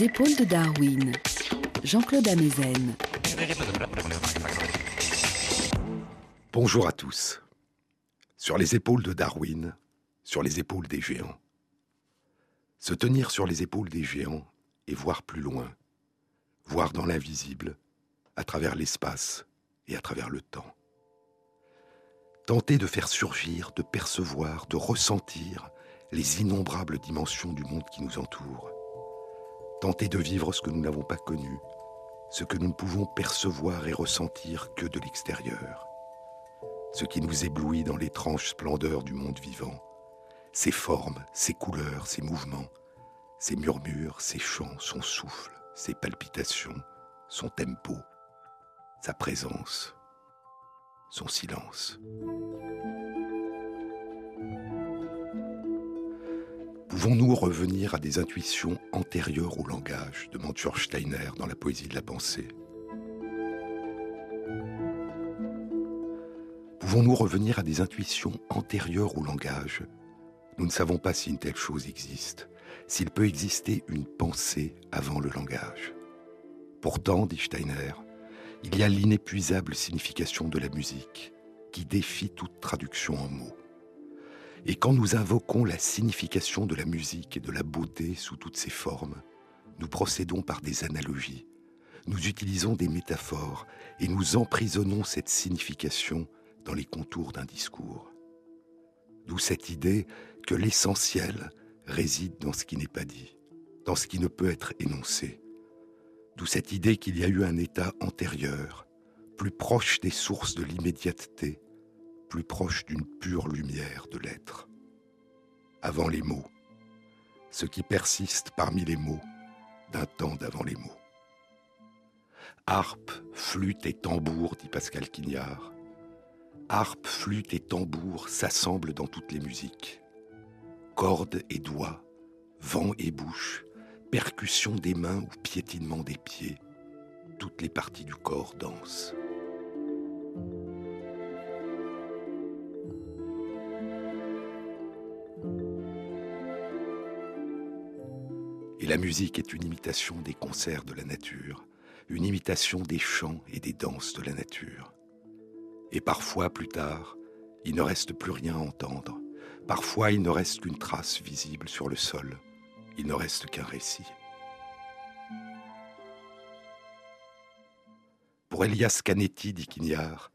Épaules de Darwin, Jean-Claude Amezen. Bonjour à tous. Sur les épaules de Darwin, sur les épaules des géants. Se tenir sur les épaules des géants et voir plus loin, voir dans l'invisible, à travers l'espace et à travers le temps. Tenter de faire surgir, de percevoir, de ressentir les innombrables dimensions du monde qui nous entoure. Tenter de vivre ce que nous n'avons pas connu, ce que nous ne pouvons percevoir et ressentir que de l'extérieur. Ce qui nous éblouit dans l'étrange splendeur du monde vivant, ses formes, ses couleurs, ses mouvements, ses murmures, ses chants, son souffle, ses palpitations, son tempo, sa présence, son silence. Pouvons-nous revenir à des intuitions antérieures au langage demande George Steiner dans La poésie de la pensée? Pouvons-nous revenir à des intuitions antérieures au langage? Nous ne savons pas si une telle chose existe, s'il peut exister une pensée avant le langage. Pourtant, dit Steiner, il y a l'inépuisable signification de la musique qui défie toute traduction en mots. Et quand nous invoquons la signification de la musique et de la beauté sous toutes ses formes, nous procédons par des analogies, nous utilisons des métaphores et nous emprisonnons cette signification dans les contours d'un discours. D'où cette idée que l'essentiel réside dans ce qui n'est pas dit, dans ce qui ne peut être énoncé. D'où cette idée qu'il y a eu un état antérieur, plus proche des sources de l'immédiateté, plus proche d'une pure lumière de l'être. Avant les mots, ce qui persiste parmi les mots d'un temps d'avant les mots. Harpe, flûte et tambour, dit Pascal Quignard. Harpe, flûte et tambour s'assemblent dans toutes les musiques. Cordes et doigts, vent et bouche, percussion des mains ou piétinement des pieds, toutes les parties du corps dansent. La musique est une imitation des concerts de la nature, une imitation des chants et des danses de la nature. Et parfois, plus tard, il ne reste plus rien à entendre. Parfois, il ne reste qu'une trace visible sur le sol. Il ne reste qu'un récit. Pour Elias Canetti, dit Quignard,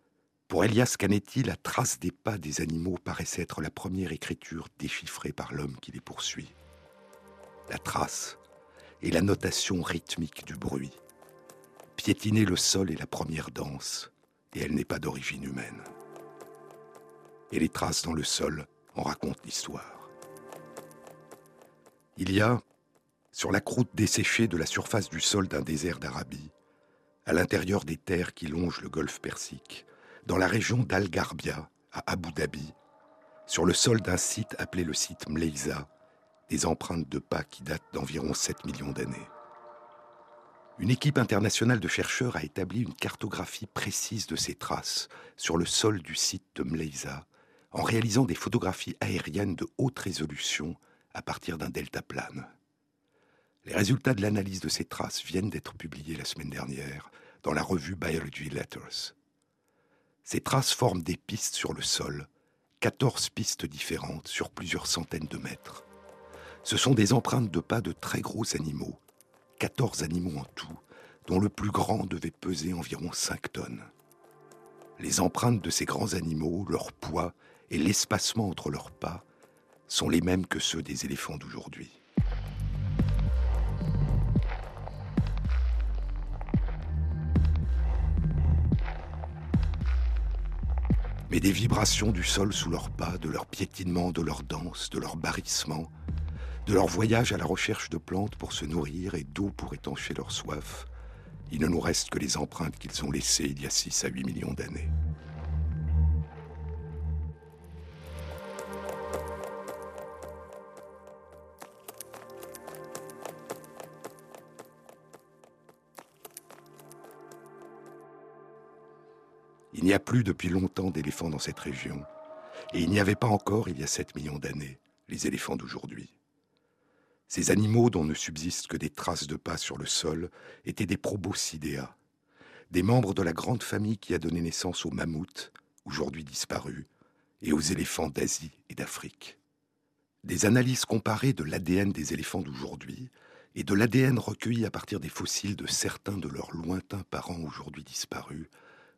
pour Elias Canetti, la trace des pas des animaux paraissait être la première écriture déchiffrée par l'homme qui les poursuit la trace et la notation rythmique du bruit. Piétiner le sol est la première danse, et elle n'est pas d'origine humaine. Et les traces dans le sol en racontent l'histoire. Il y a, sur la croûte desséchée de la surface du sol d'un désert d'Arabie, à l'intérieur des terres qui longent le golfe Persique, dans la région d'Al-Garbia, à Abu Dhabi, sur le sol d'un site appelé le site Mleiza, des empreintes de pas qui datent d'environ 7 millions d'années. Une équipe internationale de chercheurs a établi une cartographie précise de ces traces sur le sol du site de Mleiza, en réalisant des photographies aériennes de haute résolution à partir d'un deltaplane. Les résultats de l'analyse de ces traces viennent d'être publiés la semaine dernière dans la revue Biology Letters. Ces traces forment des pistes sur le sol, 14 pistes différentes sur plusieurs centaines de mètres. Ce sont des empreintes de pas de très gros animaux, 14 animaux en tout, dont le plus grand devait peser environ 5 tonnes. Les empreintes de ces grands animaux, leur poids et l'espacement entre leurs pas sont les mêmes que ceux des éléphants d'aujourd'hui. Mais des vibrations du sol sous leurs pas, de leur piétinement, de leur danse, de leur barrissement, de leur voyage à la recherche de plantes pour se nourrir et d'eau pour étancher leur soif, il ne nous reste que les empreintes qu'ils ont laissées il y a 6 à 8 millions d'années. Il n'y a plus depuis longtemps d'éléphants dans cette région, et il n'y avait pas encore, il y a 7 millions d'années, les éléphants d'aujourd'hui. Ces animaux dont ne subsistent que des traces de pas sur le sol étaient des proboscidea, des membres de la grande famille qui a donné naissance aux mammouths, aujourd'hui disparus, et aux éléphants d'Asie et d'Afrique. Des analyses comparées de l'ADN des éléphants d'aujourd'hui et de l'ADN recueilli à partir des fossiles de certains de leurs lointains parents aujourd'hui disparus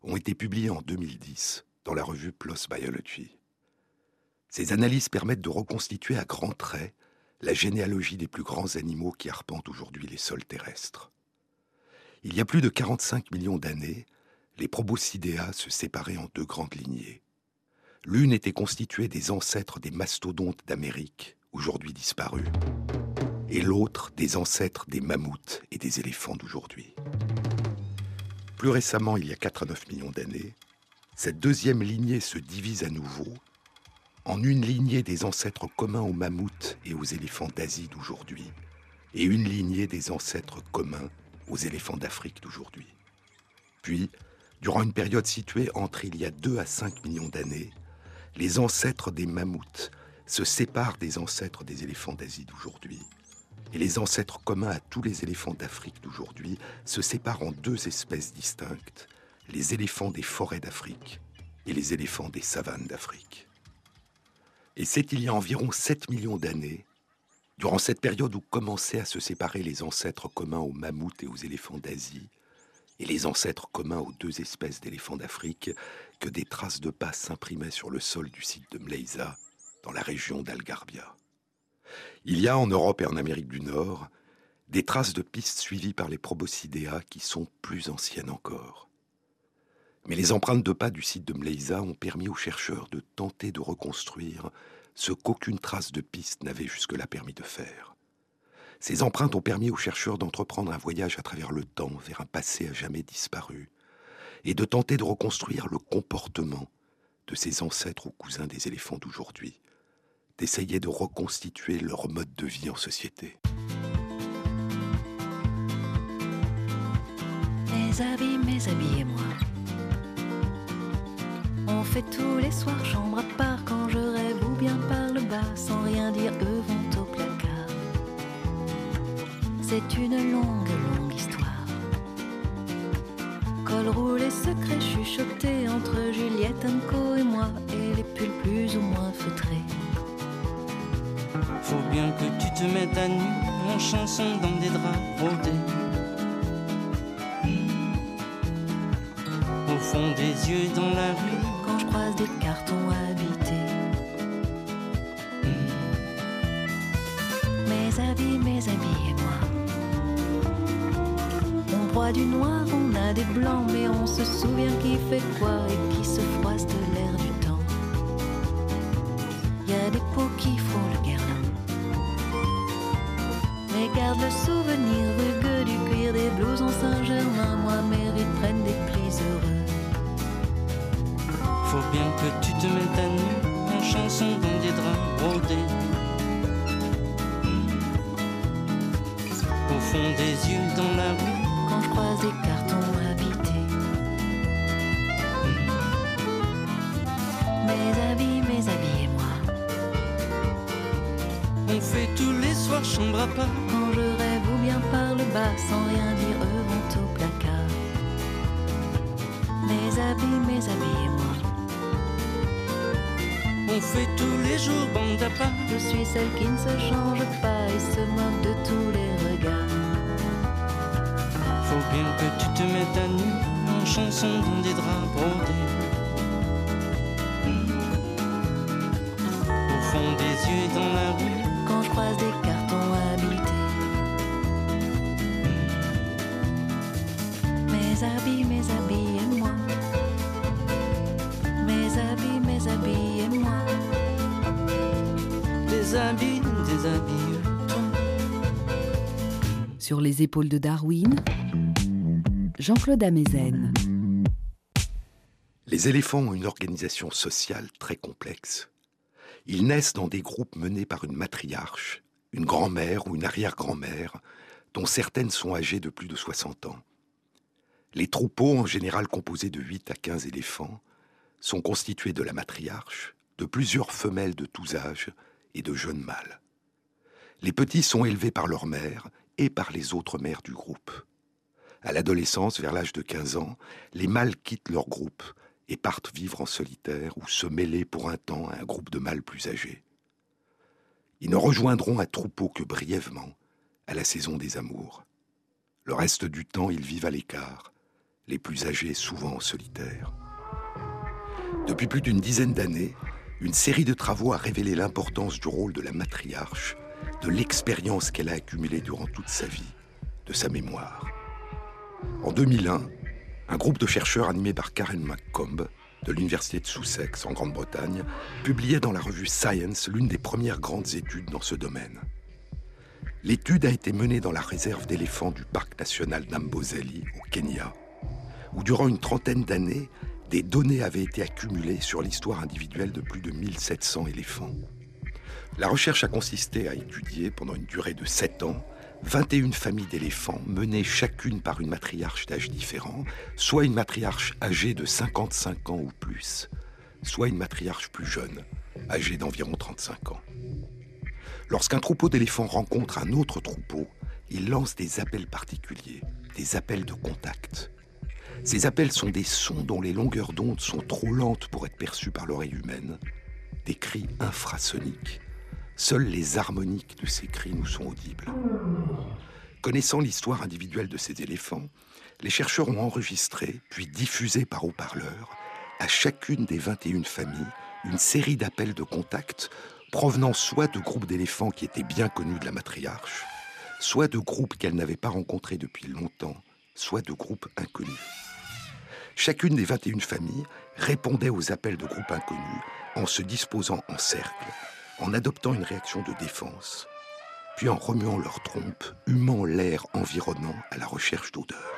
ont été publiées en 2010 dans la revue PLOS Biology. Ces analyses permettent de reconstituer à grands traits la généalogie des plus grands animaux qui arpentent aujourd'hui les sols terrestres. Il y a plus de 45 millions d'années, les proboscidea se séparaient en deux grandes lignées. L'une était constituée des ancêtres des mastodontes d'Amérique, aujourd'hui disparus, et l'autre des ancêtres des mammouths et des éléphants d'aujourd'hui. Plus récemment, il y a 4 à 9 millions d'années, cette deuxième lignée se divise à nouveau en une lignée des ancêtres communs aux mammouths et aux éléphants d'Asie d'aujourd'hui, et une lignée des ancêtres communs aux éléphants d'Afrique d'aujourd'hui. Puis, durant une période située entre il y a 2 à 5 millions d'années, les ancêtres des mammouths se séparent des ancêtres des éléphants d'Asie d'aujourd'hui. Et les ancêtres communs à tous les éléphants d'Afrique d'aujourd'hui se séparent en deux espèces distinctes, les éléphants des forêts d'Afrique et les éléphants des savanes d'Afrique. Et c'est il y a environ 7 millions d'années, durant cette période où commençaient à se séparer les ancêtres communs aux mammouths et aux éléphants d'Asie, et les ancêtres communs aux deux espèces d'éléphants d'Afrique, que des traces de pas s'imprimaient sur le sol du site de Mleiza, dans la région d'Algarbia. Il y a en Europe et en Amérique du Nord des traces de pistes suivies par les proboscidea qui sont plus anciennes encore. Mais les empreintes de pas du site de Mleiza ont permis aux chercheurs de tenter de reconstruire ce qu'aucune trace de piste n'avait jusque-là permis de faire. Ces empreintes ont permis aux chercheurs d'entreprendre un voyage à travers le temps vers un passé à jamais disparu, et de tenter de reconstruire le comportement de ces ancêtres ou cousins des éléphants d'aujourd'hui, d'essayer de reconstituer leur mode de vie en société. Mes habits, mes habits et moi on fait tous les soirs chambre à part quand je rêve ou bien par le bas sans rien dire eux vont au placard. C'est une longue, longue histoire. Col roulé, secret chuchoté entre Juliette Co et moi et les pulls plus ou moins feutrés. Faut bien que tu te mettes à nu en chanson dans des draps brodés. Au fond des yeux dans la rue des cartons habités. Mes habits, mes habits et moi. On broie du noir, on a des blancs, mais on se souvient qui fait quoi et qui se froisse de l'air du temps. Y a des peaux qui font le guerlin. Mais garde le souvenir rugueux du cuir des blousons Saint-Germain. Moi, mérite prennent bien que tu te mettes à nu en chanson dans des draps brodés. Au fond des yeux dans la rue, quand je croise des cartons habités. Mes habits, mes habits et moi. On fait tous les soirs chambre à part. Quand je rêve ou bien par le bas, sans rien dire, Tous les jours bande à pas. Je suis celle qui ne se change pas et se moque de tous les regards. Faut bien que tu te mettes à nu en chanson dans des draps brodés. Au fond des yeux dans la rue, quand je croise des Sur les épaules de Darwin, Jean-Claude Amezen. Les éléphants ont une organisation sociale très complexe. Ils naissent dans des groupes menés par une matriarche, une grand-mère ou une arrière-grand-mère, dont certaines sont âgées de plus de 60 ans. Les troupeaux, en général composés de 8 à 15 éléphants, sont constitués de la matriarche, de plusieurs femelles de tous âges et de jeunes mâles. Les petits sont élevés par leur mère et par les autres mères du groupe. À l'adolescence, vers l'âge de 15 ans, les mâles quittent leur groupe et partent vivre en solitaire ou se mêler pour un temps à un groupe de mâles plus âgés. Ils ne rejoindront un troupeau que brièvement, à la saison des amours. Le reste du temps, ils vivent à l'écart, les plus âgés souvent en solitaire. Depuis plus d'une dizaine d'années, une série de travaux a révélé l'importance du rôle de la matriarche, de l'expérience qu'elle a accumulée durant toute sa vie, de sa mémoire. En 2001, un groupe de chercheurs animé par Karen McComb de l'Université de Sussex en Grande-Bretagne publiait dans la revue Science l'une des premières grandes études dans ce domaine. L'étude a été menée dans la réserve d'éléphants du parc national d'Amboseli au Kenya, où durant une trentaine d'années, des données avaient été accumulées sur l'histoire individuelle de plus de 1700 éléphants. La recherche a consisté à étudier pendant une durée de 7 ans 21 familles d'éléphants menées chacune par une matriarche d'âge différent, soit une matriarche âgée de 55 ans ou plus, soit une matriarche plus jeune, âgée d'environ 35 ans. Lorsqu'un troupeau d'éléphants rencontre un autre troupeau, il lance des appels particuliers, des appels de contact. Ces appels sont des sons dont les longueurs d'onde sont trop lentes pour être perçues par l'oreille humaine, des cris infrasoniques Seules les harmoniques de ces cris nous sont audibles. Connaissant l'histoire individuelle de ces éléphants, les chercheurs ont enregistré, puis diffusé par haut-parleurs, à chacune des 21 familles, une série d'appels de contact provenant soit de groupes d'éléphants qui étaient bien connus de la matriarche, soit de groupes qu'elle n'avait pas rencontrés depuis longtemps, soit de groupes inconnus. Chacune des 21 familles répondait aux appels de groupes inconnus en se disposant en cercle en adoptant une réaction de défense, puis en remuant leur trompe, humant l'air environnant à la recherche d'odeur.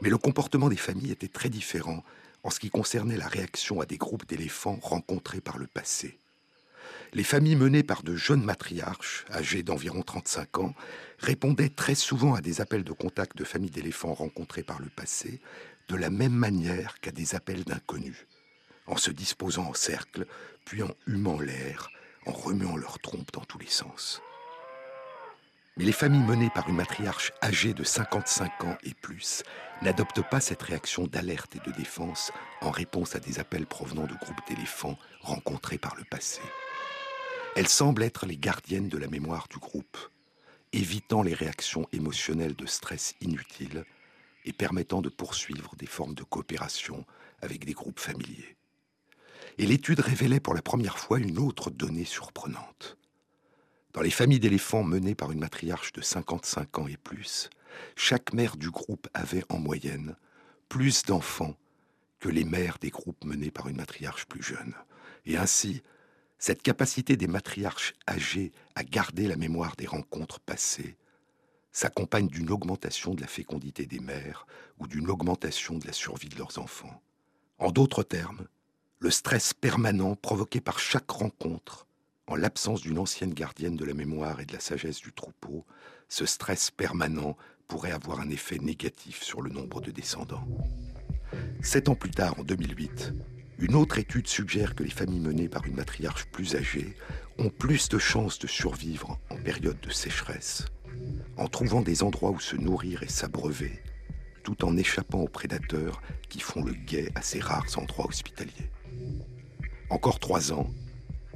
Mais le comportement des familles était très différent en ce qui concernait la réaction à des groupes d'éléphants rencontrés par le passé. Les familles menées par de jeunes matriarches, âgées d'environ 35 ans, répondaient très souvent à des appels de contact de familles d'éléphants rencontrés par le passé, de la même manière qu'à des appels d'inconnus, en se disposant en cercle, puis en humant l'air, en remuant leurs trompes dans tous les sens. Mais les familles menées par une matriarche âgée de 55 ans et plus n'adoptent pas cette réaction d'alerte et de défense en réponse à des appels provenant de groupes d'éléphants rencontrés par le passé. Elles semblent être les gardiennes de la mémoire du groupe, évitant les réactions émotionnelles de stress inutiles et permettant de poursuivre des formes de coopération avec des groupes familiers et l'étude révélait pour la première fois une autre donnée surprenante. Dans les familles d'éléphants menées par une matriarche de 55 ans et plus, chaque mère du groupe avait en moyenne plus d'enfants que les mères des groupes menés par une matriarche plus jeune. Et ainsi, cette capacité des matriarches âgées à garder la mémoire des rencontres passées s'accompagne d'une augmentation de la fécondité des mères ou d'une augmentation de la survie de leurs enfants. En d'autres termes, le stress permanent provoqué par chaque rencontre, en l'absence d'une ancienne gardienne de la mémoire et de la sagesse du troupeau, ce stress permanent pourrait avoir un effet négatif sur le nombre de descendants. Sept ans plus tard, en 2008, une autre étude suggère que les familles menées par une matriarche plus âgée ont plus de chances de survivre en période de sécheresse, en trouvant des endroits où se nourrir et s'abreuver, tout en échappant aux prédateurs qui font le guet à ces rares endroits hospitaliers encore trois ans,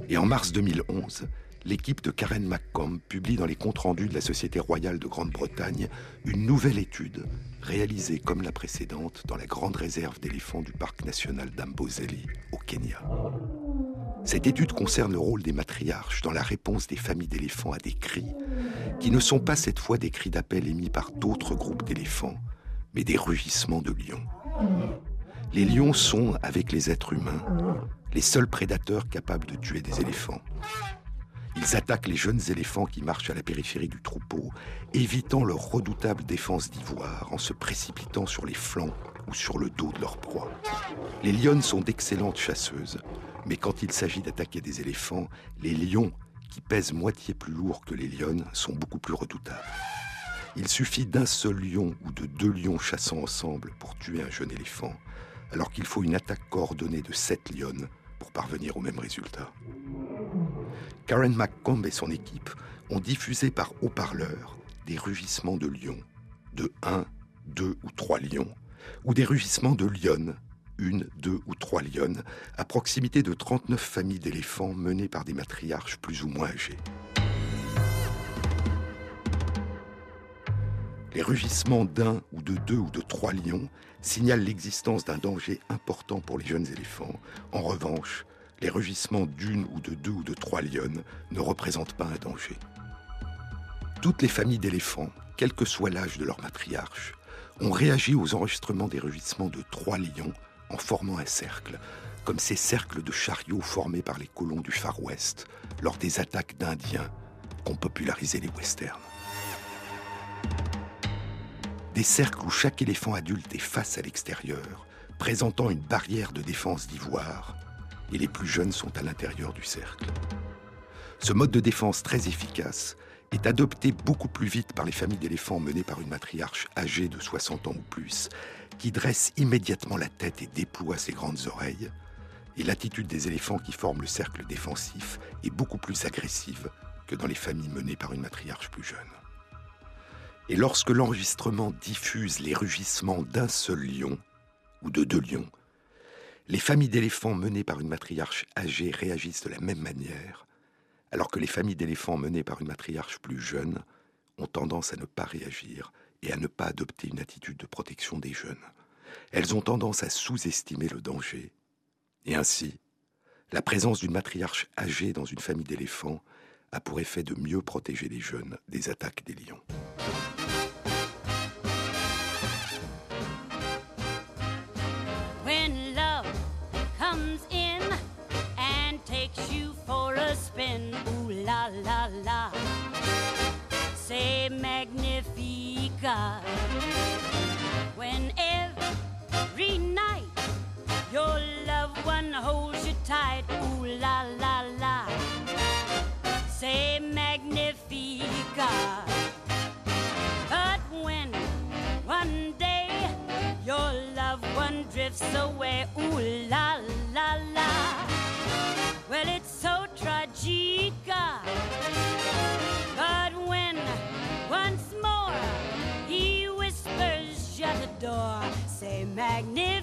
et en mars 2011, l'équipe de Karen McComb publie dans les comptes rendus de la Société royale de Grande-Bretagne une nouvelle étude réalisée comme la précédente dans la grande réserve d'éléphants du parc national d'Amboseli au Kenya. Cette étude concerne le rôle des matriarches dans la réponse des familles d'éléphants à des cris, qui ne sont pas cette fois des cris d'appel émis par d'autres groupes d'éléphants, mais des rugissements de lions. Les lions sont, avec les êtres humains, les seuls prédateurs capables de tuer des éléphants. Ils attaquent les jeunes éléphants qui marchent à la périphérie du troupeau, évitant leur redoutable défense d'ivoire en se précipitant sur les flancs ou sur le dos de leur proie. Les lionnes sont d'excellentes chasseuses, mais quand il s'agit d'attaquer des éléphants, les lions, qui pèsent moitié plus lourd que les lionnes, sont beaucoup plus redoutables. Il suffit d'un seul lion ou de deux lions chassant ensemble pour tuer un jeune éléphant, alors qu'il faut une attaque coordonnée de sept lionnes pour parvenir au même résultat. Karen McComb et son équipe ont diffusé par haut-parleur des rugissements de lions, de un, deux ou trois lions, ou des rugissements de lionnes, une, deux ou trois lionnes, à proximité de 39 familles d'éléphants menées par des matriarches plus ou moins âgés. Les rugissements d'un ou de deux ou de trois lions signalent l'existence d'un danger important pour les jeunes éléphants. En revanche, les rugissements d'une ou de deux ou de trois lionnes ne représentent pas un danger. Toutes les familles d'éléphants, quel que soit l'âge de leur matriarche, ont réagi aux enregistrements des rugissements de trois lions en formant un cercle, comme ces cercles de chariots formés par les colons du Far West lors des attaques d'Indiens qu'ont popularisé les westerns. Des cercles où chaque éléphant adulte est face à l'extérieur, présentant une barrière de défense d'ivoire, et les plus jeunes sont à l'intérieur du cercle. Ce mode de défense très efficace est adopté beaucoup plus vite par les familles d'éléphants menées par une matriarche âgée de 60 ans ou plus, qui dresse immédiatement la tête et déploie ses grandes oreilles, et l'attitude des éléphants qui forment le cercle défensif est beaucoup plus agressive que dans les familles menées par une matriarche plus jeune. Et lorsque l'enregistrement diffuse les rugissements d'un seul lion, ou de deux lions, les familles d'éléphants menées par une matriarche âgée réagissent de la même manière, alors que les familles d'éléphants menées par une matriarche plus jeune ont tendance à ne pas réagir et à ne pas adopter une attitude de protection des jeunes. Elles ont tendance à sous-estimer le danger. Et ainsi, la présence d'une matriarche âgée dans une famille d'éléphants a pour effet de mieux protéger les jeunes des attaques des lions. Tight, ooh la la la, say magnifica. But when one day your loved one drifts away, ooh la la la, well it's so tragica. But when once more he whispers, shut the door, say magnifique.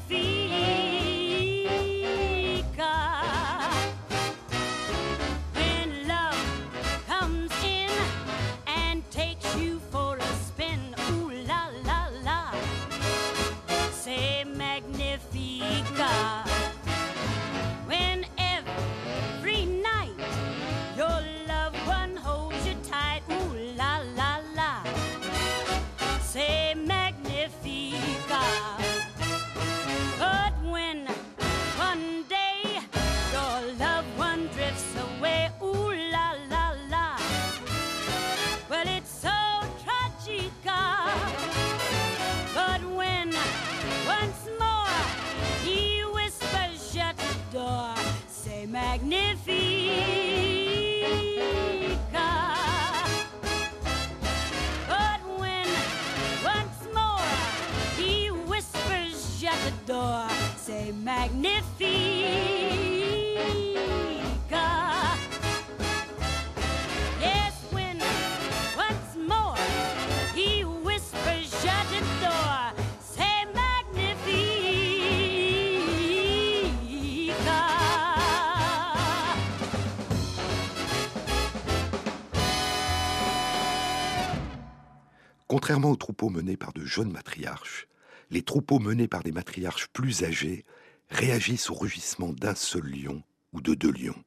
Contrairement aux troupeaux menés par de jeunes matriarches, les troupeaux menés par des matriarches plus âgées réagissent au rugissement d'un seul lion ou de deux lions.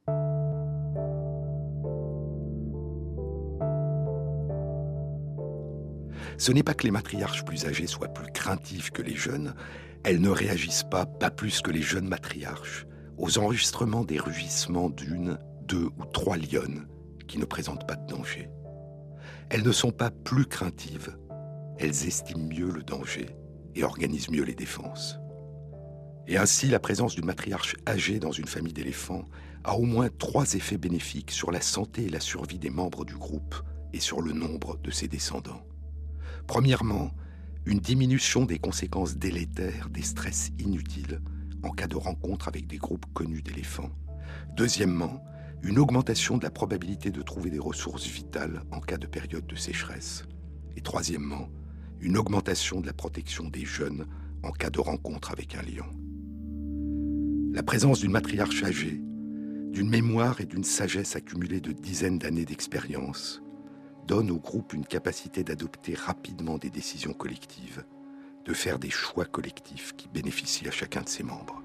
Ce n'est pas que les matriarches plus âgées soient plus craintives que les jeunes, elles ne réagissent pas, pas plus que les jeunes matriarches, aux enregistrements des rugissements d'une, deux ou trois lionnes qui ne présentent pas de danger. Elles ne sont pas plus craintives, elles estiment mieux le danger et organisent mieux les défenses. Et ainsi, la présence d'une matriarche âgée dans une famille d'éléphants a au moins trois effets bénéfiques sur la santé et la survie des membres du groupe et sur le nombre de ses descendants. Premièrement, une diminution des conséquences délétères des stress inutiles en cas de rencontre avec des groupes connus d'éléphants. Deuxièmement, une augmentation de la probabilité de trouver des ressources vitales en cas de période de sécheresse. Et troisièmement, une augmentation de la protection des jeunes en cas de rencontre avec un lion. La présence d'une matriarche âgée, d'une mémoire et d'une sagesse accumulée de dizaines d'années d'expérience, donne au groupe une capacité d'adopter rapidement des décisions collectives, de faire des choix collectifs qui bénéficient à chacun de ses membres.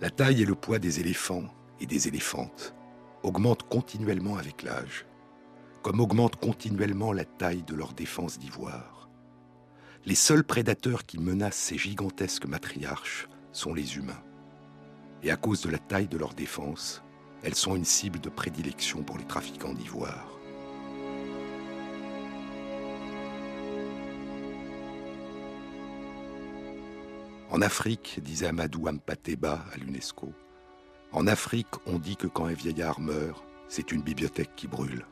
La taille et le poids des éléphants et des éléphantes augmentent continuellement avec l'âge, comme augmente continuellement la taille de leur défense d'ivoire. Les seuls prédateurs qui menacent ces gigantesques matriarches sont les humains. Et à cause de la taille de leur défense, elles sont une cible de prédilection pour les trafiquants d'ivoire. En Afrique, disait Amadou Ampateba à l'UNESCO, en Afrique, on dit que quand un vieillard meurt, c'est une bibliothèque qui brûle.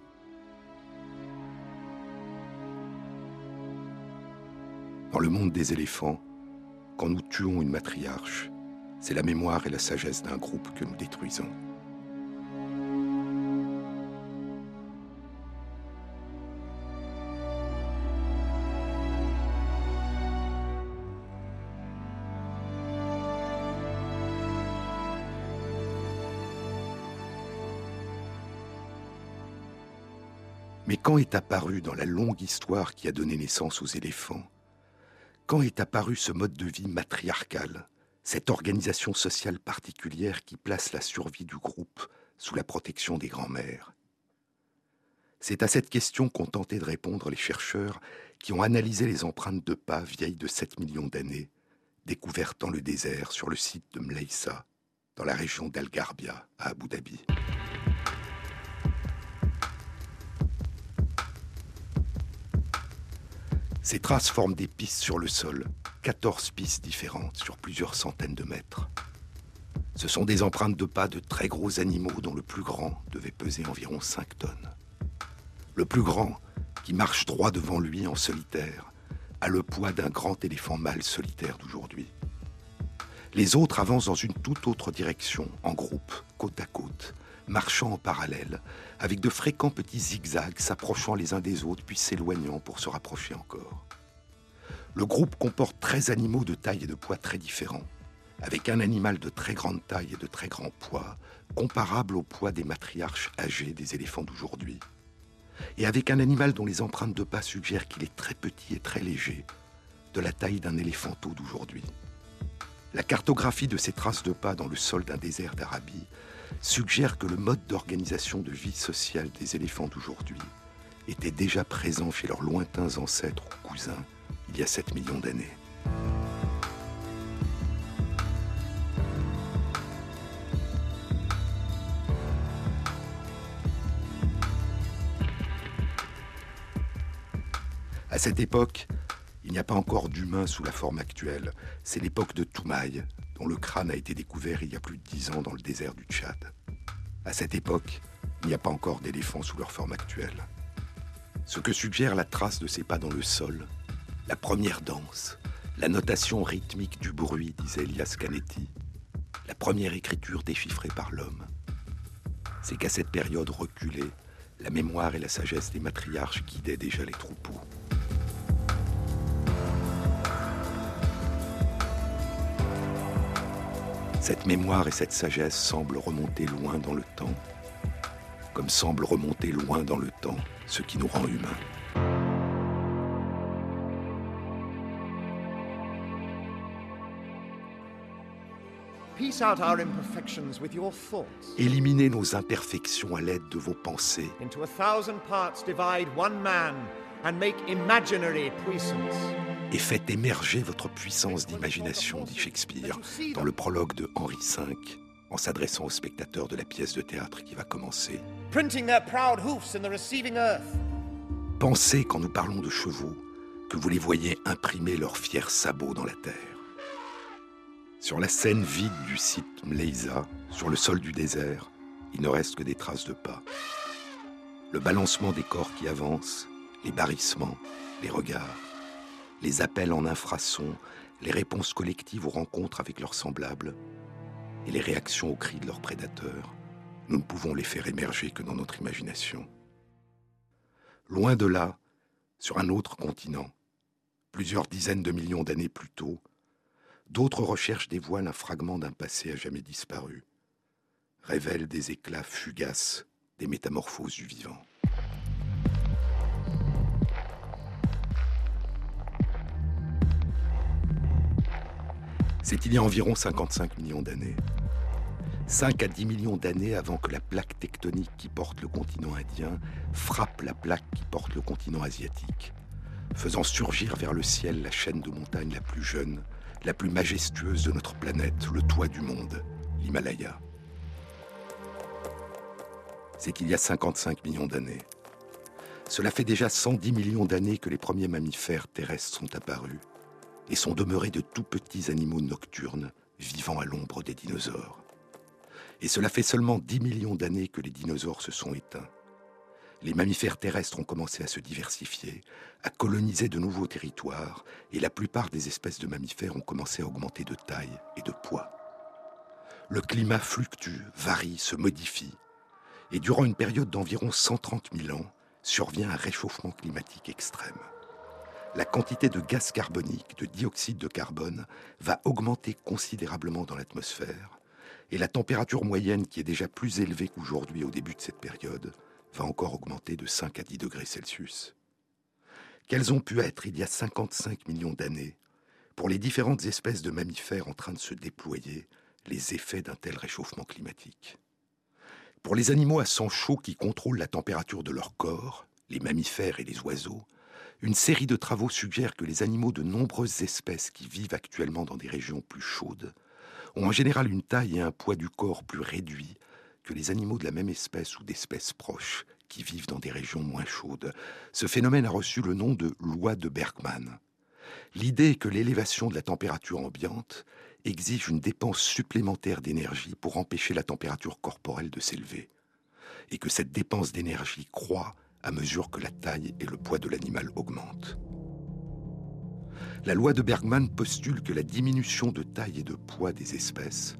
Dans le monde des éléphants, quand nous tuons une matriarche, c'est la mémoire et la sagesse d'un groupe que nous détruisons. Mais quand est apparu dans la longue histoire qui a donné naissance aux éléphants, quand est apparu ce mode de vie matriarcal, cette organisation sociale particulière qui place la survie du groupe sous la protection des grands-mères? C'est à cette question qu'ont tenté de répondre les chercheurs qui ont analysé les empreintes de pas vieilles de 7 millions d'années, découvertes dans le désert sur le site de Mleissa, dans la région d'Al-Garbia, à Abu Dhabi. Ces traces forment des pistes sur le sol, 14 pistes différentes sur plusieurs centaines de mètres. Ce sont des empreintes de pas de très gros animaux dont le plus grand devait peser environ 5 tonnes. Le plus grand, qui marche droit devant lui en solitaire, a le poids d'un grand éléphant mâle solitaire d'aujourd'hui. Les autres avancent dans une toute autre direction, en groupe, côte à côte, marchant en parallèle, avec de fréquents petits zigzags s'approchant les uns des autres puis s'éloignant pour se rapprocher encore. Le groupe comporte 13 animaux de taille et de poids très différents, avec un animal de très grande taille et de très grand poids, comparable au poids des matriarches âgés des éléphants d'aujourd'hui, et avec un animal dont les empreintes de pas suggèrent qu'il est très petit et très léger, de la taille d'un éléphanteau d'aujourd'hui. La cartographie de ces traces de pas dans le sol d'un désert d'Arabie suggère que le mode d'organisation de vie sociale des éléphants d'aujourd'hui était déjà présent chez leurs lointains ancêtres ou cousins il y a 7 millions d'années. À cette époque, il n'y a pas encore d'humains sous la forme actuelle. C'est l'époque de Toumaï, dont le crâne a été découvert il y a plus de dix ans dans le désert du Tchad. À cette époque, il n'y a pas encore d'éléphants sous leur forme actuelle. Ce que suggère la trace de ces pas dans le sol, la première danse, la notation rythmique du bruit, disait Elias Canetti, la première écriture déchiffrée par l'homme, c'est qu'à cette période reculée, la mémoire et la sagesse des matriarches guidaient déjà les troupeaux. Cette mémoire et cette sagesse semblent remonter loin dans le temps, comme semble remonter loin dans le temps ce qui nous rend humains. Éliminez nos imperfections à l'aide de vos pensées. Into a thousand parts divide one man and make imaginary puissance et faites émerger votre puissance d'imagination, dit Shakespeare dans le prologue de Henri V, en s'adressant aux spectateurs de la pièce de théâtre qui va commencer. Pensez, quand nous parlons de chevaux, que vous les voyez imprimer leurs fiers sabots dans la terre. Sur la scène vide du site Mleiza, sur le sol du désert, il ne reste que des traces de pas. Le balancement des corps qui avancent, les barrissements, les regards les appels en infrasons, les réponses collectives aux rencontres avec leurs semblables et les réactions aux cris de leurs prédateurs nous ne pouvons les faire émerger que dans notre imagination. Loin de là, sur un autre continent, plusieurs dizaines de millions d'années plus tôt, d'autres recherches dévoilent un fragment d'un passé à jamais disparu, révèlent des éclats fugaces des métamorphoses du vivant. C'est il y a environ 55 millions d'années. 5 à 10 millions d'années avant que la plaque tectonique qui porte le continent indien frappe la plaque qui porte le continent asiatique, faisant surgir vers le ciel la chaîne de montagnes la plus jeune, la plus majestueuse de notre planète, le toit du monde, l'Himalaya. C'est qu'il y a 55 millions d'années. Cela fait déjà 110 millions d'années que les premiers mammifères terrestres sont apparus et sont demeurés de tout petits animaux nocturnes vivant à l'ombre des dinosaures. Et cela fait seulement 10 millions d'années que les dinosaures se sont éteints. Les mammifères terrestres ont commencé à se diversifier, à coloniser de nouveaux territoires, et la plupart des espèces de mammifères ont commencé à augmenter de taille et de poids. Le climat fluctue, varie, se modifie, et durant une période d'environ 130 000 ans, survient un réchauffement climatique extrême. La quantité de gaz carbonique, de dioxyde de carbone, va augmenter considérablement dans l'atmosphère, et la température moyenne, qui est déjà plus élevée qu'aujourd'hui au début de cette période, va encore augmenter de 5 à 10 degrés Celsius. Quels ont pu être, il y a 55 millions d'années, pour les différentes espèces de mammifères en train de se déployer, les effets d'un tel réchauffement climatique? Pour les animaux à sang chaud qui contrôlent la température de leur corps, les mammifères et les oiseaux, une série de travaux suggère que les animaux de nombreuses espèces qui vivent actuellement dans des régions plus chaudes ont en général une taille et un poids du corps plus réduits que les animaux de la même espèce ou d'espèces proches qui vivent dans des régions moins chaudes. Ce phénomène a reçu le nom de loi de Bergman. L'idée est que l'élévation de la température ambiante exige une dépense supplémentaire d'énergie pour empêcher la température corporelle de s'élever, et que cette dépense d'énergie croît à mesure que la taille et le poids de l'animal augmentent. La loi de Bergman postule que la diminution de taille et de poids des espèces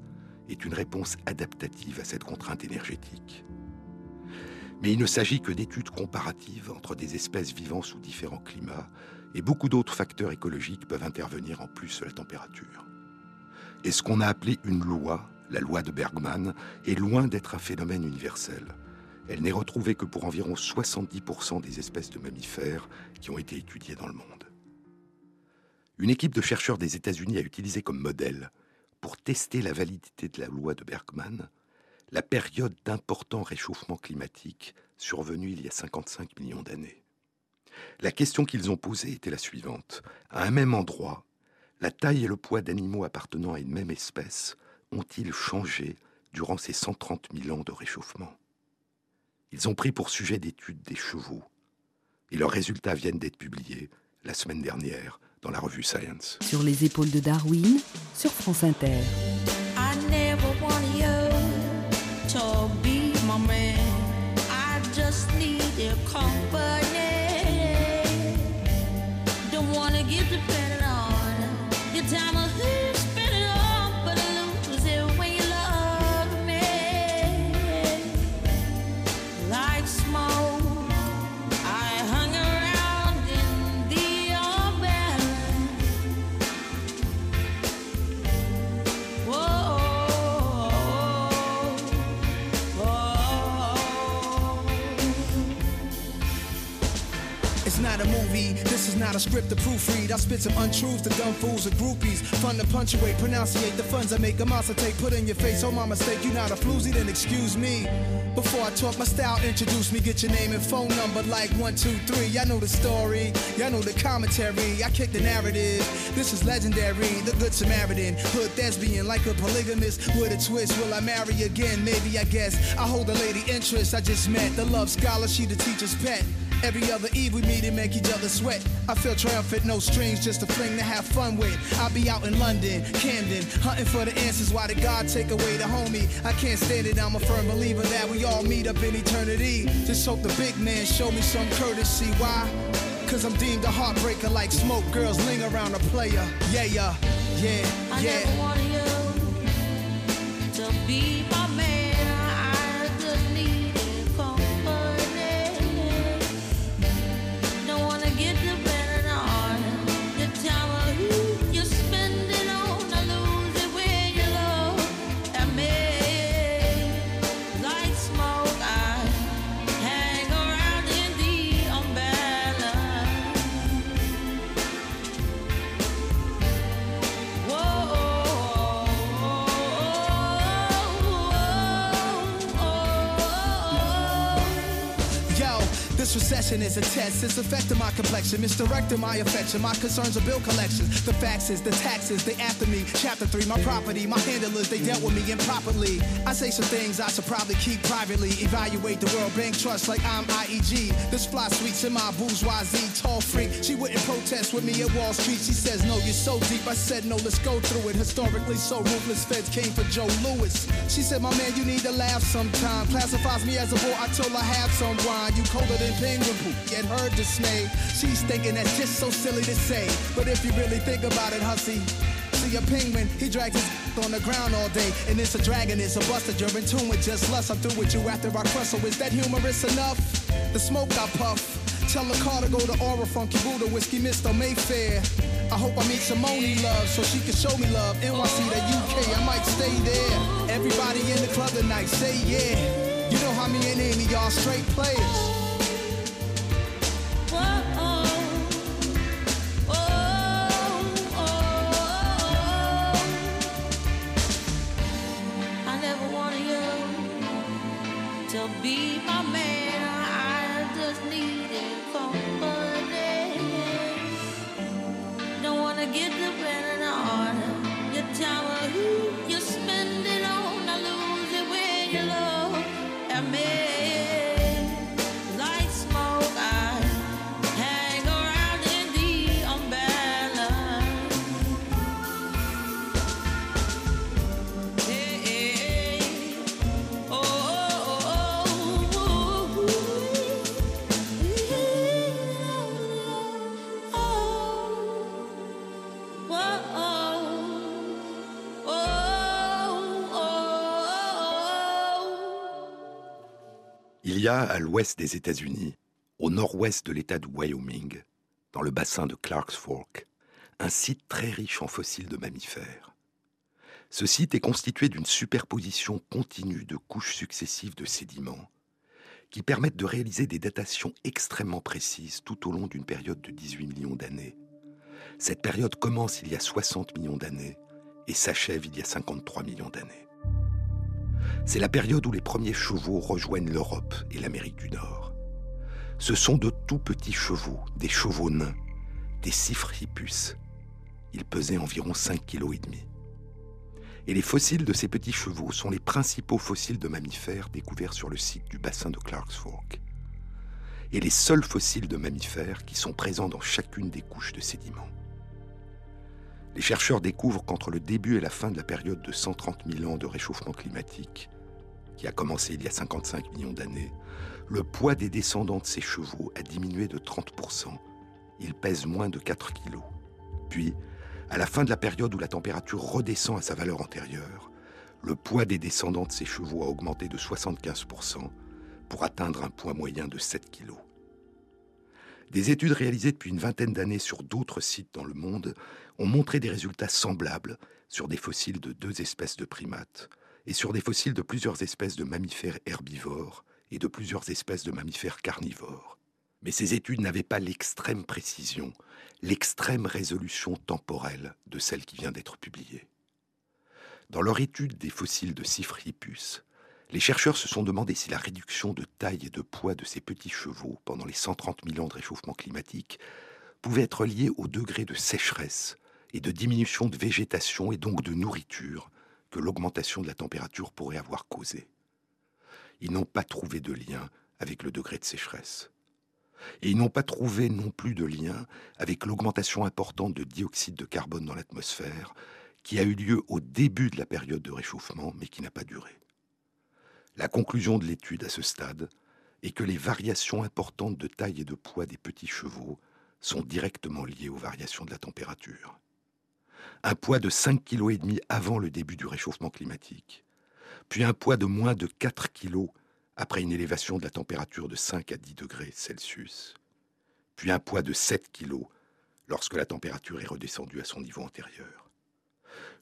est une réponse adaptative à cette contrainte énergétique. Mais il ne s'agit que d'études comparatives entre des espèces vivant sous différents climats et beaucoup d'autres facteurs écologiques peuvent intervenir en plus de la température. Et ce qu'on a appelé une loi, la loi de Bergman, est loin d'être un phénomène universel. Elle n'est retrouvée que pour environ 70% des espèces de mammifères qui ont été étudiées dans le monde. Une équipe de chercheurs des États-Unis a utilisé comme modèle pour tester la validité de la loi de Bergman, la période d'important réchauffement climatique survenue il y a 55 millions d'années. La question qu'ils ont posée était la suivante. À un même endroit, la taille et le poids d'animaux appartenant à une même espèce ont-ils changé durant ces 130 000 ans de réchauffement? Ils ont pris pour sujet d'étude des chevaux, et leurs résultats viennent d'être publiés la semaine dernière dans la revue Science. Sur les épaules de Darwin, sur France Inter. Not a script to proofread. I spit some untruths to dumb fools and groupies. Fun to punctuate, pronunciate the funds I make. A monster take, put in your face. Oh, my mistake, you not a floozy, then excuse me. Before I talk my style, introduce me, get your name and phone number like one, two, three. Y'all know the story, y'all know the commentary. I kick the narrative. This is legendary, the good Samaritan. Hood thespian, like a polygamist with a twist. Will I marry again? Maybe, I guess. I hold a lady interest I just met. The love scholar, she the teacher's pet. Every other eve we meet and make each other sweat. I feel triumphant, no strings, just a fling to have fun with. I'll be out in London, Camden, hunting for the answers. Why did God take away the homie? I can't stand it, I'm a firm believer that we all meet up in eternity. Just hope the big man show me some courtesy. Why? Cause I'm deemed a heartbreaker like smoke. Girls ling around a player. Yeah, yeah, yeah, I yeah. never wanted you to be my man. Is a test, it's affecting my complexion, misdirecting my affection. My concerns are bill collections. The faxes, the taxes, they after me. Chapter 3, my property, my handlers, they dealt with me improperly. I say some things I should probably keep privately. Evaluate the World Bank Trust like I'm IEG. This fly sweets in my bourgeoisie, tall freak. She wouldn't protest with me at Wall Street. She says, No, you're so deep. I said, No, let's go through it. Historically, so ruthless feds came for Joe Lewis. She said, My man, you need to laugh sometime. Classifies me as a I told her have some wine. You colder than penguin yet her dismay. She's thinking that's just so silly to say. But if you really think about it, hussy, see a penguin, he drags his on the ground all day. And it's a dragon, it's a buster, you're in tune with just lust. I'm through with you after I crush, so is that humorous enough? The smoke I puff. Tell the car to go to Aura Funky Buddha, Whiskey Mr. Mayfair. I hope I meet Simone love so she can show me love. NYC to UK, I might stay there. Everybody in the club tonight, say yeah. You know how me and Amy, y'all straight players. Be my À l'ouest des États-Unis, au nord-ouest de l'État du Wyoming, dans le bassin de Clarks Fork, un site très riche en fossiles de mammifères. Ce site est constitué d'une superposition continue de couches successives de sédiments qui permettent de réaliser des datations extrêmement précises tout au long d'une période de 18 millions d'années. Cette période commence il y a 60 millions d'années et s'achève il y a 53 millions d'années. C'est la période où les premiers chevaux rejoignent l'Europe et l'Amérique du Nord. Ce sont de tout petits chevaux, des chevaux nains, des Cyphrhippus. Ils pesaient environ 5 kg. Et les fossiles de ces petits chevaux sont les principaux fossiles de mammifères découverts sur le site du bassin de Clarks Fork. Et les seuls fossiles de mammifères qui sont présents dans chacune des couches de sédiments. Les chercheurs découvrent qu'entre le début et la fin de la période de 130 000 ans de réchauffement climatique, qui a commencé il y a 55 millions d'années, le poids des descendants de ces chevaux a diminué de 30%. Ils pèsent moins de 4 kilos. Puis, à la fin de la période où la température redescend à sa valeur antérieure, le poids des descendants de ces chevaux a augmenté de 75% pour atteindre un poids moyen de 7 kilos. Des études réalisées depuis une vingtaine d'années sur d'autres sites dans le monde ont montré des résultats semblables sur des fossiles de deux espèces de primates et sur des fossiles de plusieurs espèces de mammifères herbivores et de plusieurs espèces de mammifères carnivores. Mais ces études n'avaient pas l'extrême précision, l'extrême résolution temporelle de celle qui vient d'être publiée. Dans leur étude des fossiles de Cyphrhippus, les chercheurs se sont demandé si la réduction de taille et de poids de ces petits chevaux pendant les 130 000 ans de réchauffement climatique pouvait être liée au degré de sécheresse et de diminution de végétation et donc de nourriture que l'augmentation de la température pourrait avoir causé. Ils n'ont pas trouvé de lien avec le degré de sécheresse. Et ils n'ont pas trouvé non plus de lien avec l'augmentation importante de dioxyde de carbone dans l'atmosphère qui a eu lieu au début de la période de réchauffement mais qui n'a pas duré. La conclusion de l'étude à ce stade est que les variations importantes de taille et de poids des petits chevaux sont directement liées aux variations de la température. Un poids de 5,5 kg avant le début du réchauffement climatique, puis un poids de moins de 4 kg après une élévation de la température de 5 à 10 degrés Celsius, puis un poids de 7 kg lorsque la température est redescendue à son niveau antérieur.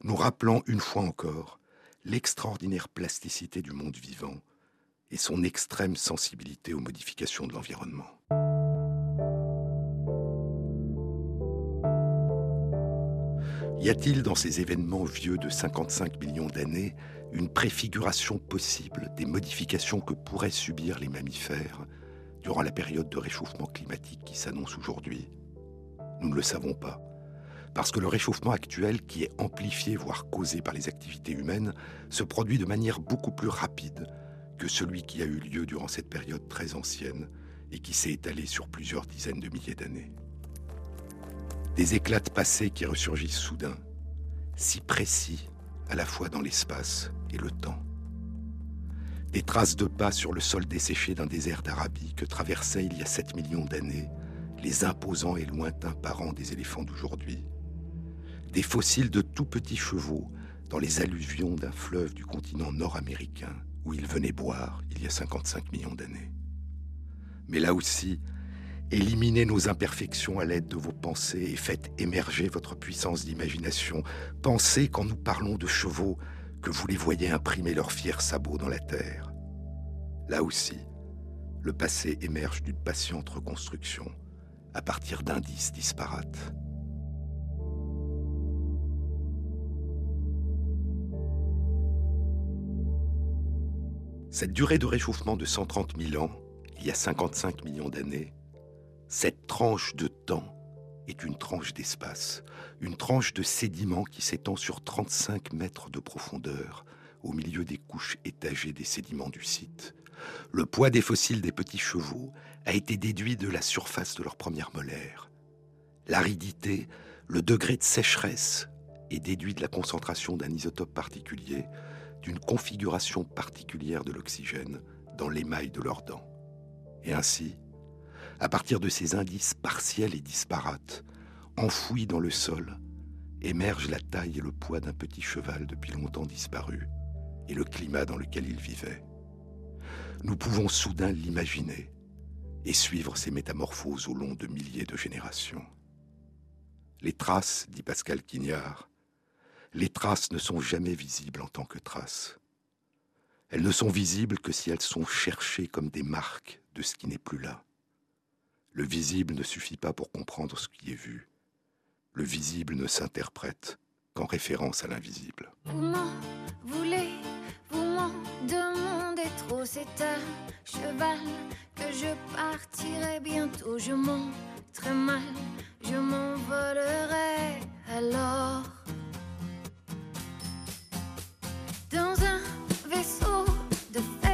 Nous rappelons une fois encore l'extraordinaire plasticité du monde vivant et son extrême sensibilité aux modifications de l'environnement. Y a-t-il dans ces événements vieux de 55 millions d'années une préfiguration possible des modifications que pourraient subir les mammifères durant la période de réchauffement climatique qui s'annonce aujourd'hui? Nous ne le savons pas. Parce que le réchauffement actuel, qui est amplifié, voire causé par les activités humaines, se produit de manière beaucoup plus rapide que celui qui a eu lieu durant cette période très ancienne et qui s'est étalé sur plusieurs dizaines de milliers d'années. Des éclats de passé qui ressurgissent soudain, si précis à la fois dans l'espace et le temps. Des traces de pas sur le sol desséché d'un désert d'Arabie que traversaient il y a 7 millions d'années les imposants et lointains parents des éléphants d'aujourd'hui. Des fossiles de tout petits chevaux dans les alluvions d'un fleuve du continent nord-américain où ils venaient boire il y a 55 millions d'années. Mais là aussi, éliminez nos imperfections à l'aide de vos pensées et faites émerger votre puissance d'imagination. Pensez quand nous parlons de chevaux que vous les voyez imprimer leurs fiers sabots dans la terre. Là aussi, le passé émerge d'une patiente reconstruction à partir d'indices disparates. Cette durée de réchauffement de 130 000 ans, il y a 55 millions d'années, cette tranche de temps est une tranche d'espace, une tranche de sédiments qui s'étend sur 35 mètres de profondeur, au milieu des couches étagées des sédiments du site. Le poids des fossiles des petits chevaux a été déduit de la surface de leur première molaire. L'aridité, le degré de sécheresse est déduit de la concentration d'un isotope particulier, d'une configuration particulière de l'oxygène dans l'émail de leurs dents. Et ainsi, à partir de ces indices partiels et disparates, enfouis dans le sol, émergent la taille et le poids d'un petit cheval depuis longtemps disparu et le climat dans lequel il vivait. Nous pouvons soudain l'imaginer et suivre ces métamorphoses au long de milliers de générations. Les traces, dit Pascal Quignard, les traces ne sont jamais visibles en tant que traces. Elles ne sont visibles que si elles sont cherchées comme des marques de ce qui n'est plus là. Le visible ne suffit pas pour comprendre ce qui est vu. Le visible ne s'interprète qu'en référence à l'invisible. Vous m'en voulez, vous m'en demandez trop, c'est un cheval que je partirai bientôt. Je monte très je m'envolerai alors. Dans un vaisseau de fête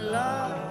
and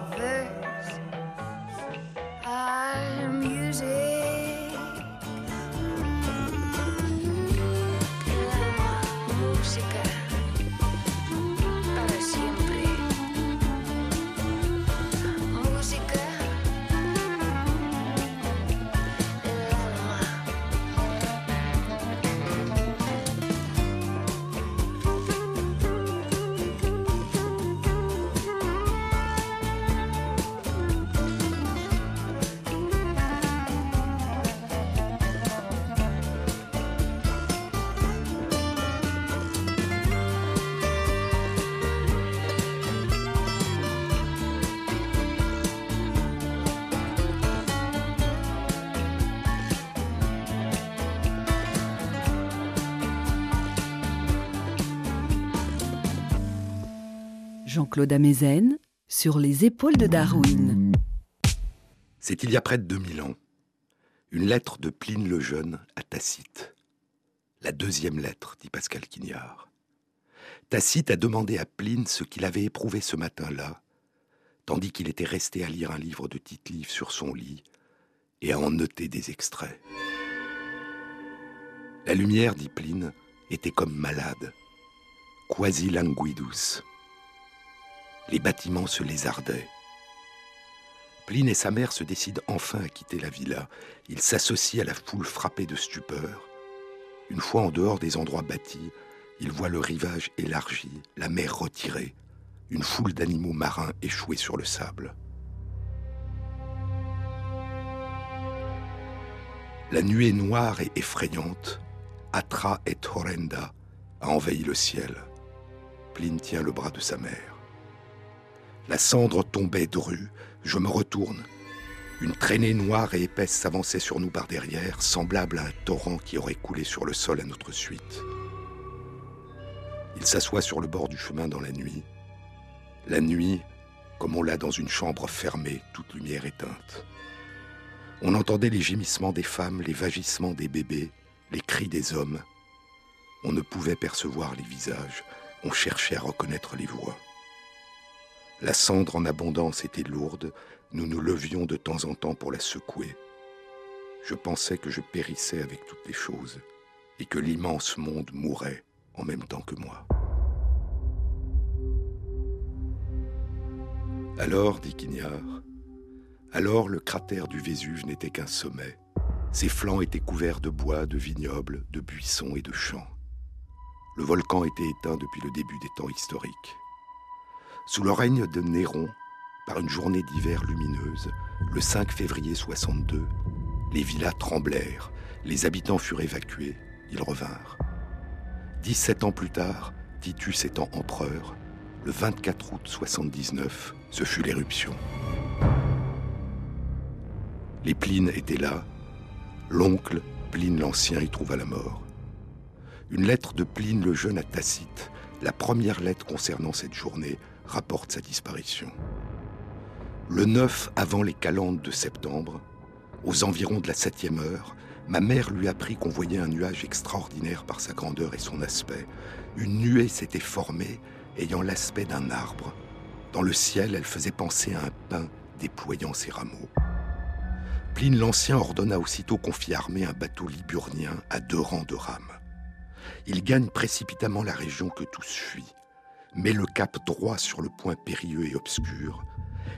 Sur les épaules de Darwin. C'est il y a près de 2000 ans. Une lettre de Pline le Jeune à Tacite. La deuxième lettre, dit Pascal Quignard. Tacite a demandé à Pline ce qu'il avait éprouvé ce matin-là, tandis qu'il était resté à lire un livre de tite-livre sur son lit et à en noter des extraits. La lumière, dit Pline, était comme malade, quasi languidus. Les bâtiments se lézardaient. Pline et sa mère se décident enfin à quitter la villa. Ils s'associent à la foule frappée de stupeur. Une fois en dehors des endroits bâtis, ils voient le rivage élargi, la mer retirée, une foule d'animaux marins échoués sur le sable. La nuée noire et effrayante, Atra et horrenda, a envahi le ciel. Pline tient le bras de sa mère. La cendre tombait drue, je me retourne. Une traînée noire et épaisse s'avançait sur nous par derrière, semblable à un torrent qui aurait coulé sur le sol à notre suite. Il s'assoit sur le bord du chemin dans la nuit. La nuit, comme on l'a dans une chambre fermée, toute lumière éteinte. On entendait les gémissements des femmes, les vagissements des bébés, les cris des hommes. On ne pouvait percevoir les visages, on cherchait à reconnaître les voix. La cendre en abondance était lourde, nous nous levions de temps en temps pour la secouer. Je pensais que je périssais avec toutes les choses et que l'immense monde mourait en même temps que moi. Alors, dit Quignard, alors le cratère du Vésuve n'était qu'un sommet. Ses flancs étaient couverts de bois, de vignobles, de buissons et de champs. Le volcan était éteint depuis le début des temps historiques. Sous le règne de Néron, par une journée d'hiver lumineuse, le 5 février 62, les villas tremblèrent, les habitants furent évacués, ils revinrent. 17 ans plus tard, Titus étant empereur, le 24 août 79, ce fut l'éruption. Les Plines étaient là. L'oncle, Pline l'Ancien, y trouva la mort. Une lettre de Pline le Jeune à Tacite, la première lettre concernant cette journée, rapporte sa disparition. Le 9 avant les calendes de septembre, aux environs de la septième heure, ma mère lui apprit qu'on voyait un nuage extraordinaire par sa grandeur et son aspect. Une nuée s'était formée, ayant l'aspect d'un arbre. Dans le ciel, elle faisait penser à un pin déployant ses rameaux. Pline l'Ancien ordonna aussitôt qu'on fit armer un bateau liburnien à deux rangs de rames. Il gagne précipitamment la région que tous fuient, met le cap droit sur le point périlleux et obscur,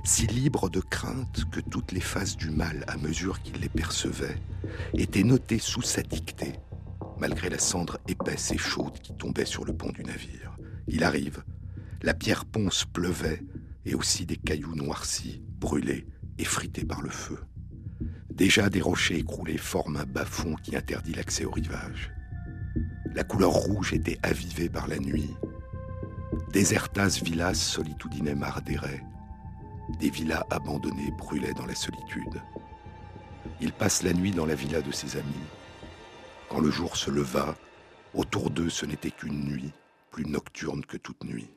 si libre de crainte que toutes les phases du mal, à mesure qu'il les percevait, étaient notées sous sa dictée, malgré la cendre épaisse et chaude qui tombait sur le pont du navire. Il arrive, la pierre ponce pleuvait, et aussi des cailloux noircis, brûlés, effrités par le feu. Déjà des rochers écroulés forment un bas-fond qui interdit l'accès au rivage. La couleur rouge était avivée par la nuit. Desertas villas solitudinem ardere. Des villas abandonnées brûlaient dans la solitude. Il passe la nuit dans la villa de ses amis. Quand le jour se leva, autour d'eux ce n'était qu'une nuit, plus nocturne que toute nuit.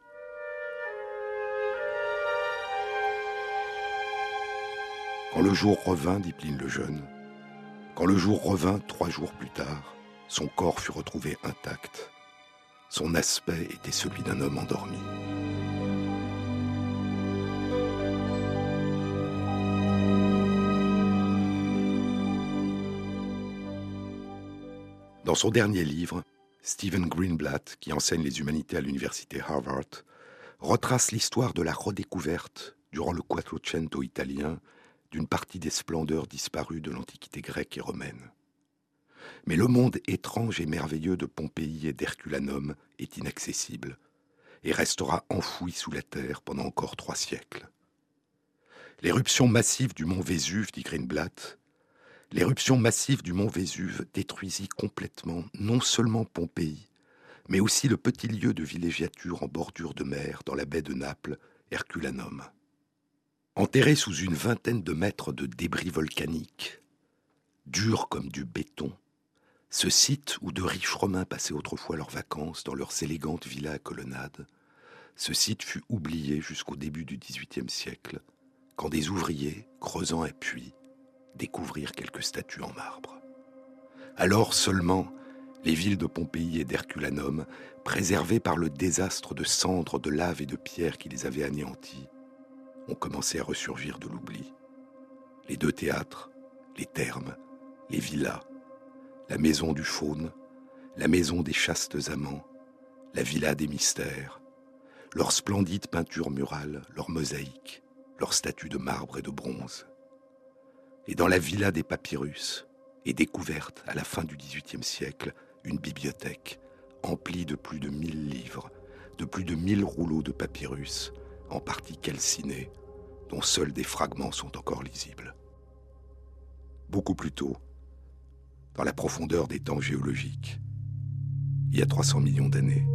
Quand le jour revint, dit Pline le Jeune, quand le jour revint trois jours plus tard, son corps fut retrouvé intact. Son aspect était celui d'un homme endormi. Dans son dernier livre, Stephen Greenblatt, qui enseigne les humanités à l'université Harvard, retrace l'histoire de la redécouverte, durant le Quattrocento italien, d'une partie des splendeurs disparues de l'Antiquité grecque et romaine. Mais le monde étrange et merveilleux de Pompéi et d'Herculanum est inaccessible et restera enfoui sous la terre pendant encore trois siècles. L'éruption massive du mont Vésuve, dit Greenblatt, l'éruption massive du mont Vésuve détruisit complètement non seulement Pompéi, mais aussi le petit lieu de villégiature en bordure de mer dans la baie de Naples, Herculanum. Enterré sous une vingtaine de mètres de débris volcaniques, dur comme du béton, ce site où de riches Romains passaient autrefois leurs vacances dans leurs élégantes villas à colonnades ce site fut oublié jusqu'au début du XVIIIe siècle, quand des ouvriers, creusant un puits, découvrirent quelques statues en marbre. Alors seulement, les villes de Pompéi et d'Herculanum, préservées par le désastre de cendres, de lave et de pierres qui les avaient anéanties, ont commencé à ressurgir de l'oubli. Les deux théâtres, les thermes, les villas, la maison du faune, la maison des chastes amants, la villa des mystères, leurs splendides peintures murales, leurs mosaïques, leurs statues de marbre et de bronze. Et dans la villa des papyrus est découverte à la fin du XVIIIe siècle une bibliothèque emplie de plus de mille livres, de plus de mille rouleaux de papyrus, en partie calcinés, dont seuls des fragments sont encore lisibles. Beaucoup plus tôt, dans la profondeur des temps géologiques, il y a 300 millions d'années,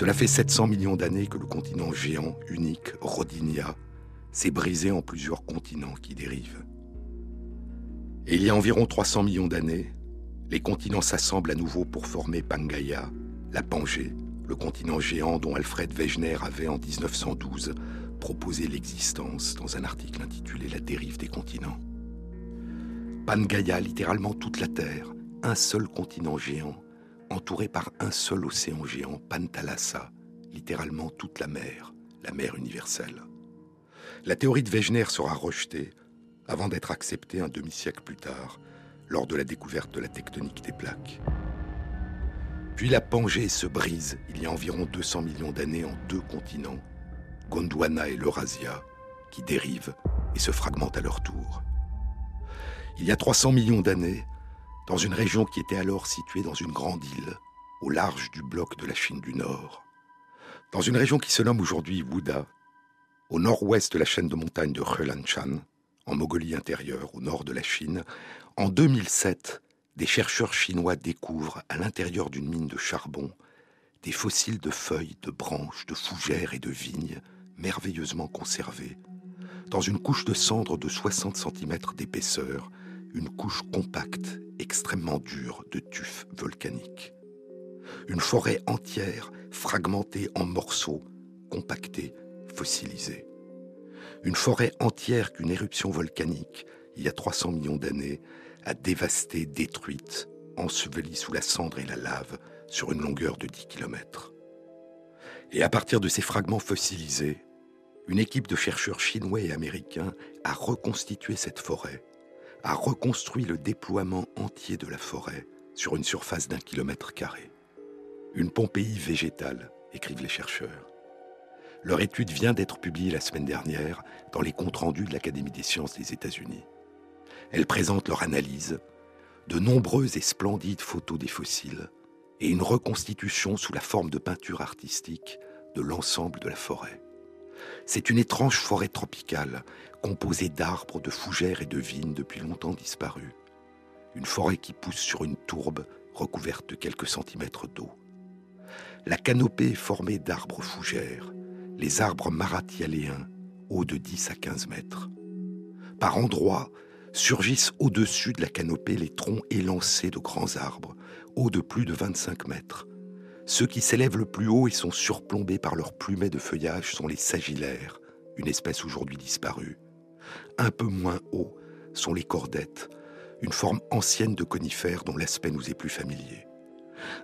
Cela fait 700 millions d'années que le continent géant, unique, Rodinia, s'est brisé en plusieurs continents qui dérivent. Et il y a environ 300 millions d'années, les continents s'assemblent à nouveau pour former Pangaea, la Pangée, le continent géant dont Alfred Wegener avait en 1912 proposé l'existence dans un article intitulé La dérive des continents. Pangaea, littéralement toute la Terre, un seul continent géant, entouré par un seul océan géant, Pantalassa, littéralement toute la mer, la mer universelle. La théorie de Wegener sera rejetée avant d'être acceptée un demi-siècle plus tard, lors de la découverte de la tectonique des plaques. Puis la Pangée se brise il y a environ 200 millions d'années en deux continents, Gondwana et l'Eurasia, qui dérivent et se fragmentent à leur tour. Il y a 300 millions d'années, dans une région qui était alors située dans une grande île, au large du bloc de la Chine du Nord, dans une région qui se nomme aujourd'hui Wuda, au nord-ouest de la chaîne de montagnes de Helanshan, en Mongolie intérieure, au nord de la Chine, en 2007, des chercheurs chinois découvrent à l'intérieur d'une mine de charbon des fossiles de feuilles, de branches, de fougères et de vignes merveilleusement conservés, dans une couche de cendres de 60 cm d'épaisseur, une couche compacte, extrêmement dure de tufs volcaniques. Une forêt entière, fragmentée en morceaux, compactés, fossilisés. Une forêt entière qu'une éruption volcanique, il y a 300 millions d'années, a dévastée, détruite, ensevelie sous la cendre et la lave sur une longueur de 10 km. Et à partir de ces fragments fossilisés, une équipe de chercheurs chinois et américains a reconstitué cette forêt a reconstruit le déploiement entier de la forêt sur une surface d'un kilomètre carré. Une Pompéi végétale, écrivent les chercheurs. Leur étude vient d'être publiée la semaine dernière dans les comptes rendus de l'Académie des sciences des États-Unis. Elle présente leur analyse, de nombreuses et splendides photos des fossiles et une reconstitution sous la forme de peinture artistique de l'ensemble de la forêt. C'est une étrange forêt tropicale, composée d'arbres, de fougères et de vignes depuis longtemps disparues. Une forêt qui pousse sur une tourbe recouverte de quelques centimètres d'eau. La canopée est formée d'arbres fougères, les arbres marathialéens, hauts de 10 à 15 mètres. Par endroits, surgissent au-dessus de la canopée les troncs élancés de grands arbres, hauts de plus de 25 mètres, ceux qui s'élèvent le plus haut et sont surplombés par leurs plumets de feuillage sont les sagillaires, une espèce aujourd'hui disparue. Un peu moins haut sont les cordettes, une forme ancienne de conifères dont l'aspect nous est plus familier.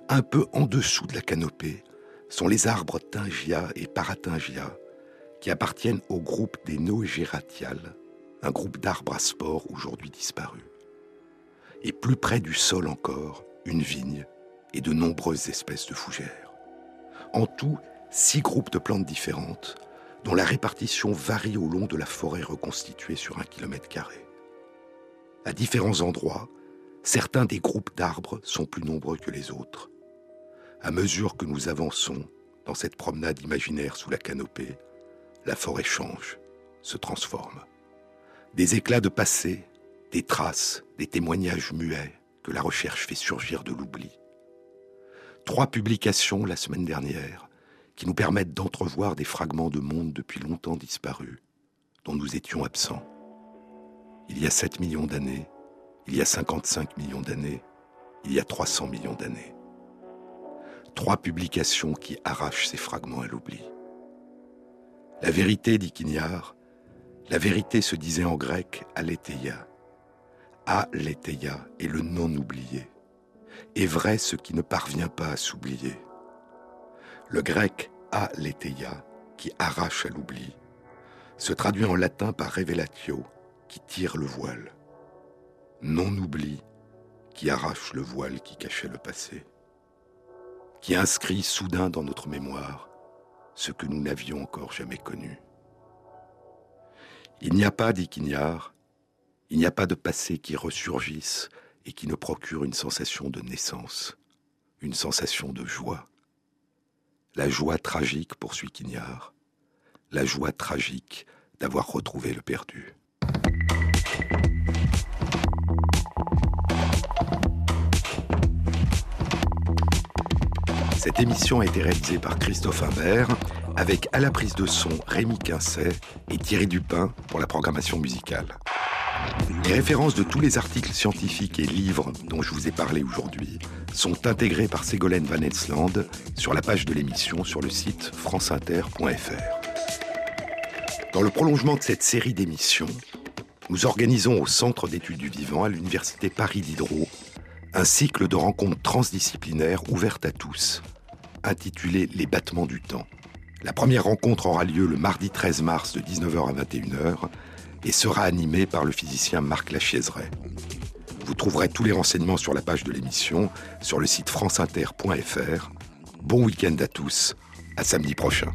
Un peu en dessous de la canopée sont les arbres Tingia et Paratingia, qui appartiennent au groupe des Noegératiales, un groupe d'arbres à spores aujourd'hui disparus. Et plus près du sol encore, une vigne, et de nombreuses espèces de fougères. En tout, six groupes de plantes différentes, dont la répartition varie au long de la forêt reconstituée sur un kilomètre carré. À différents endroits, certains des groupes d'arbres sont plus nombreux que les autres. À mesure que nous avançons dans cette promenade imaginaire sous la canopée, la forêt change, se transforme. Des éclats de passé, des traces, des témoignages muets que la recherche fait surgir de l'oubli trois publications la semaine dernière qui nous permettent d'entrevoir des fragments de monde depuis longtemps disparus, dont nous étions absents. Il y a 7 millions d'années, il y a 55 millions d'années, il y a 300 millions d'années. Trois publications qui arrachent ces fragments à l'oubli. La vérité, dit Quignard, la vérité se disait en grec aletheia. Aletheia est le non oublié. Est vrai ce qui ne parvient pas à s'oublier. Le grec aletheia, qui arrache à l'oubli, se traduit en latin par revelatio, qui tire le voile. Non-oubli, qui arrache le voile qui cachait le passé, qui inscrit soudain dans notre mémoire ce que nous n'avions encore jamais connu. Il n'y a pas, dit Quignard, il n'y a pas de passé qui ressurgisse et qui ne procure une sensation de naissance, une sensation de joie. La joie tragique, poursuit Quignard, la joie tragique d'avoir retrouvé le perdu. Cette émission a été réalisée par Christophe Imbert, avec à la prise de son Rémi Quincet et Thierry Dupin pour la programmation musicale. Les références de tous les articles scientifiques et livres dont je vous ai parlé aujourd'hui sont intégrés par Ségolène Van Etsland sur la page de l'émission sur le site franceinter.fr. Dans le prolongement de cette série d'émissions, nous organisons au Centre d'études du vivant à l'Université Paris Diderot un cycle de rencontres transdisciplinaires ouvertes à tous, intitulé Les battements du temps. La première rencontre aura lieu le mardi 13 mars de 19h à 21h et sera animée par le physicien Marc Lachiaiseray. Vous trouverez tous les renseignements sur la page de l'émission sur le site franceinter.fr. Bon week-end à tous, à samedi prochain.